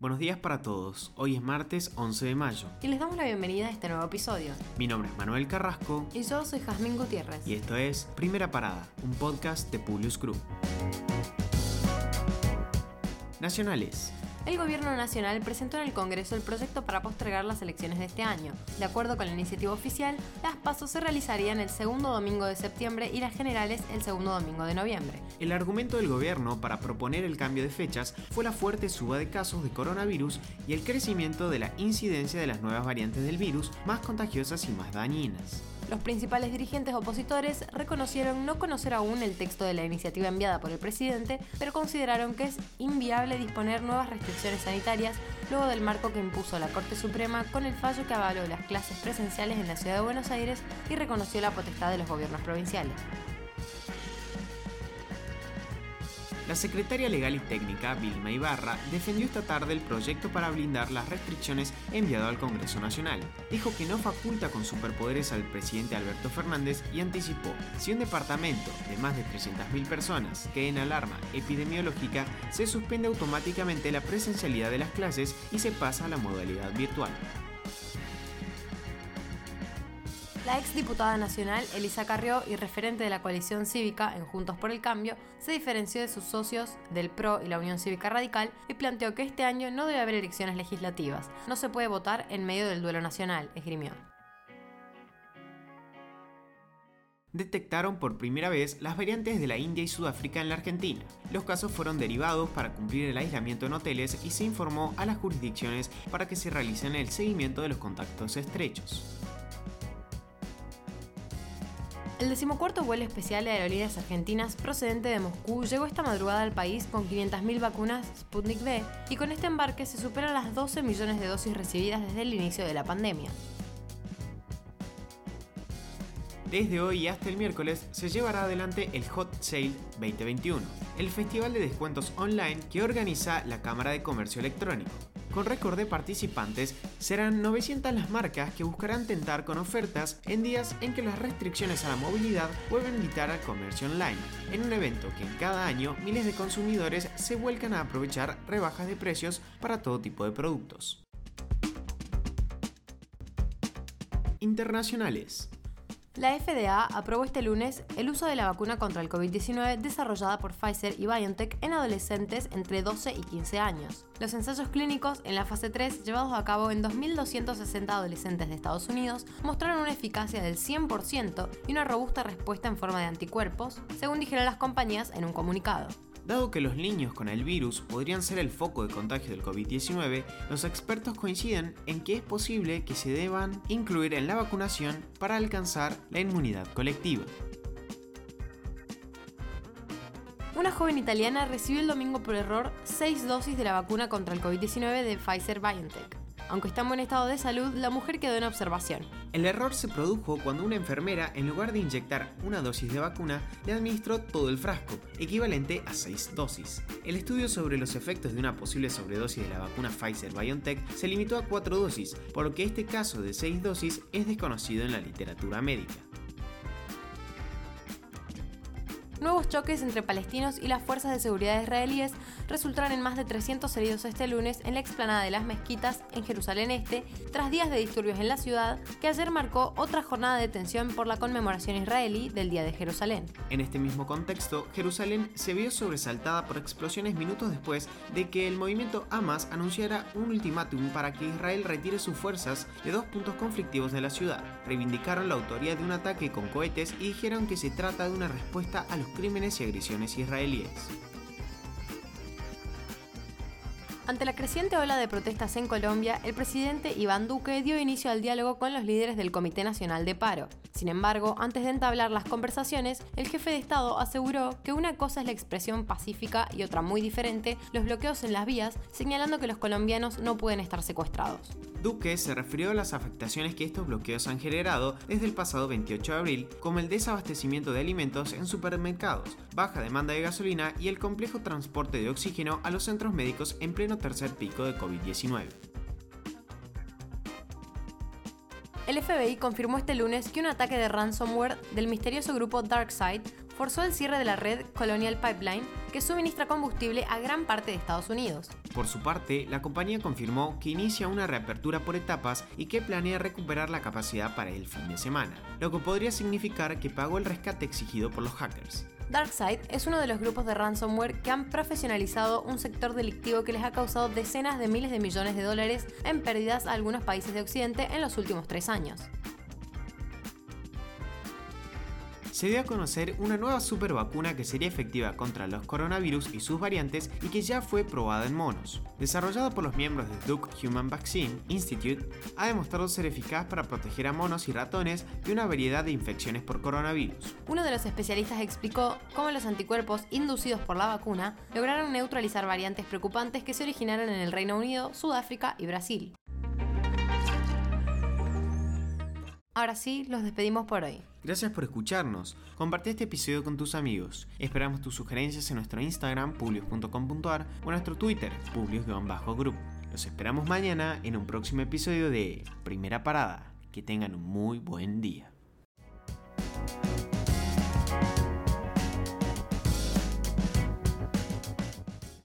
Buenos días para todos, hoy es martes 11 de mayo. Y les damos la bienvenida a este nuevo episodio. Mi nombre es Manuel Carrasco. Y yo soy Jazmín Gutiérrez. Y esto es Primera Parada, un podcast de Publius Group. Nacionales. El Gobierno Nacional presentó en el Congreso el proyecto para postergar las elecciones de este año. De acuerdo con la iniciativa oficial, las pasos se realizarían el segundo domingo de septiembre y las generales el segundo domingo de noviembre. El argumento del gobierno para proponer el cambio de fechas fue la fuerte suba de casos de coronavirus y el crecimiento de la incidencia de las nuevas variantes del virus más contagiosas y más dañinas. Los principales dirigentes opositores reconocieron no conocer aún el texto de la iniciativa enviada por el presidente, pero consideraron que es inviable disponer nuevas restricciones sanitarias luego del marco que impuso la Corte Suprema con el fallo que avaló las clases presenciales en la ciudad de Buenos Aires y reconoció la potestad de los gobiernos provinciales. La secretaria legal y técnica, Vilma Ibarra, defendió esta tarde el proyecto para blindar las restricciones enviado al Congreso Nacional. Dijo que no faculta con superpoderes al presidente Alberto Fernández y anticipó, si un departamento de más de 300.000 personas queda en alarma epidemiológica, se suspende automáticamente la presencialidad de las clases y se pasa a la modalidad virtual. La ex diputada nacional Elisa Carrió y referente de la coalición cívica en Juntos por el Cambio se diferenció de sus socios del PRO y la Unión Cívica Radical y planteó que este año no debe haber elecciones legislativas, no se puede votar en medio del duelo nacional, esgrimió. detectaron por primera vez las variantes de la India y Sudáfrica en la Argentina. Los casos fueron derivados para cumplir el aislamiento en hoteles y se informó a las jurisdicciones para que se realicen el seguimiento de los contactos estrechos. El decimocuarto vuelo especial de aerolíneas argentinas procedente de Moscú llegó esta madrugada al país con 500.000 vacunas Sputnik V y con este embarque se superan las 12 millones de dosis recibidas desde el inicio de la pandemia. Desde hoy hasta el miércoles se llevará adelante el Hot Sale 2021, el festival de descuentos online que organiza la Cámara de Comercio Electrónico. Con récord de participantes, serán 900 las marcas que buscarán tentar con ofertas en días en que las restricciones a la movilidad vuelven a invitar al comercio online, en un evento que en cada año miles de consumidores se vuelcan a aprovechar rebajas de precios para todo tipo de productos. Internacionales. La FDA aprobó este lunes el uso de la vacuna contra el COVID-19 desarrollada por Pfizer y BioNTech en adolescentes entre 12 y 15 años. Los ensayos clínicos en la fase 3, llevados a cabo en 2.260 adolescentes de Estados Unidos, mostraron una eficacia del 100% y una robusta respuesta en forma de anticuerpos, según dijeron las compañías en un comunicado. Dado que los niños con el virus podrían ser el foco de contagio del COVID-19, los expertos coinciden en que es posible que se deban incluir en la vacunación para alcanzar la inmunidad colectiva. Una joven italiana recibió el domingo por error seis dosis de la vacuna contra el COVID-19 de Pfizer BioNTech. Aunque está en buen estado de salud, la mujer quedó en observación. El error se produjo cuando una enfermera, en lugar de inyectar una dosis de vacuna, le administró todo el frasco, equivalente a 6 dosis. El estudio sobre los efectos de una posible sobredosis de la vacuna Pfizer BioNTech se limitó a 4 dosis, por lo que este caso de 6 dosis es desconocido en la literatura médica. Nuevos choques entre palestinos y las fuerzas de seguridad israelíes resultaron en más de 300 heridos este lunes en la explanada de las mezquitas en Jerusalén Este, tras días de disturbios en la ciudad, que ayer marcó otra jornada de tensión por la conmemoración israelí del Día de Jerusalén. En este mismo contexto, Jerusalén se vio sobresaltada por explosiones minutos después de que el movimiento Hamas anunciara un ultimátum para que Israel retire sus fuerzas de dos puntos conflictivos de la ciudad. Reivindicaron la autoría de un ataque con cohetes y dijeron que se trata de una respuesta a los crímenes y agresiones israelíes. Ante la creciente ola de protestas en Colombia, el presidente Iván Duque dio inicio al diálogo con los líderes del Comité Nacional de Paro. Sin embargo, antes de entablar las conversaciones, el jefe de Estado aseguró que una cosa es la expresión pacífica y otra muy diferente, los bloqueos en las vías, señalando que los colombianos no pueden estar secuestrados. Duque se refirió a las afectaciones que estos bloqueos han generado desde el pasado 28 de abril, como el desabastecimiento de alimentos en supermercados, baja demanda de gasolina y el complejo transporte de oxígeno a los centros médicos en pleno tercer pico de COVID-19. El FBI confirmó este lunes que un ataque de ransomware del misterioso grupo DarkSide forzó el cierre de la red Colonial Pipeline, que suministra combustible a gran parte de Estados Unidos. Por su parte, la compañía confirmó que inicia una reapertura por etapas y que planea recuperar la capacidad para el fin de semana, lo que podría significar que pagó el rescate exigido por los hackers. DarkSide es uno de los grupos de ransomware que han profesionalizado un sector delictivo que les ha causado decenas de miles de millones de dólares en pérdidas a algunos países de Occidente en los últimos tres años. Se dio a conocer una nueva super vacuna que sería efectiva contra los coronavirus y sus variantes y que ya fue probada en monos. Desarrollada por los miembros de Duke Human Vaccine Institute, ha demostrado ser eficaz para proteger a monos y ratones de una variedad de infecciones por coronavirus. Uno de los especialistas explicó cómo los anticuerpos inducidos por la vacuna lograron neutralizar variantes preocupantes que se originaron en el Reino Unido, Sudáfrica y Brasil. Ahora sí, los despedimos por hoy. Gracias por escucharnos. Comparte este episodio con tus amigos. Esperamos tus sugerencias en nuestro Instagram, publius.com.ar o en nuestro Twitter, publius-group. Los esperamos mañana en un próximo episodio de Primera Parada. Que tengan un muy buen día.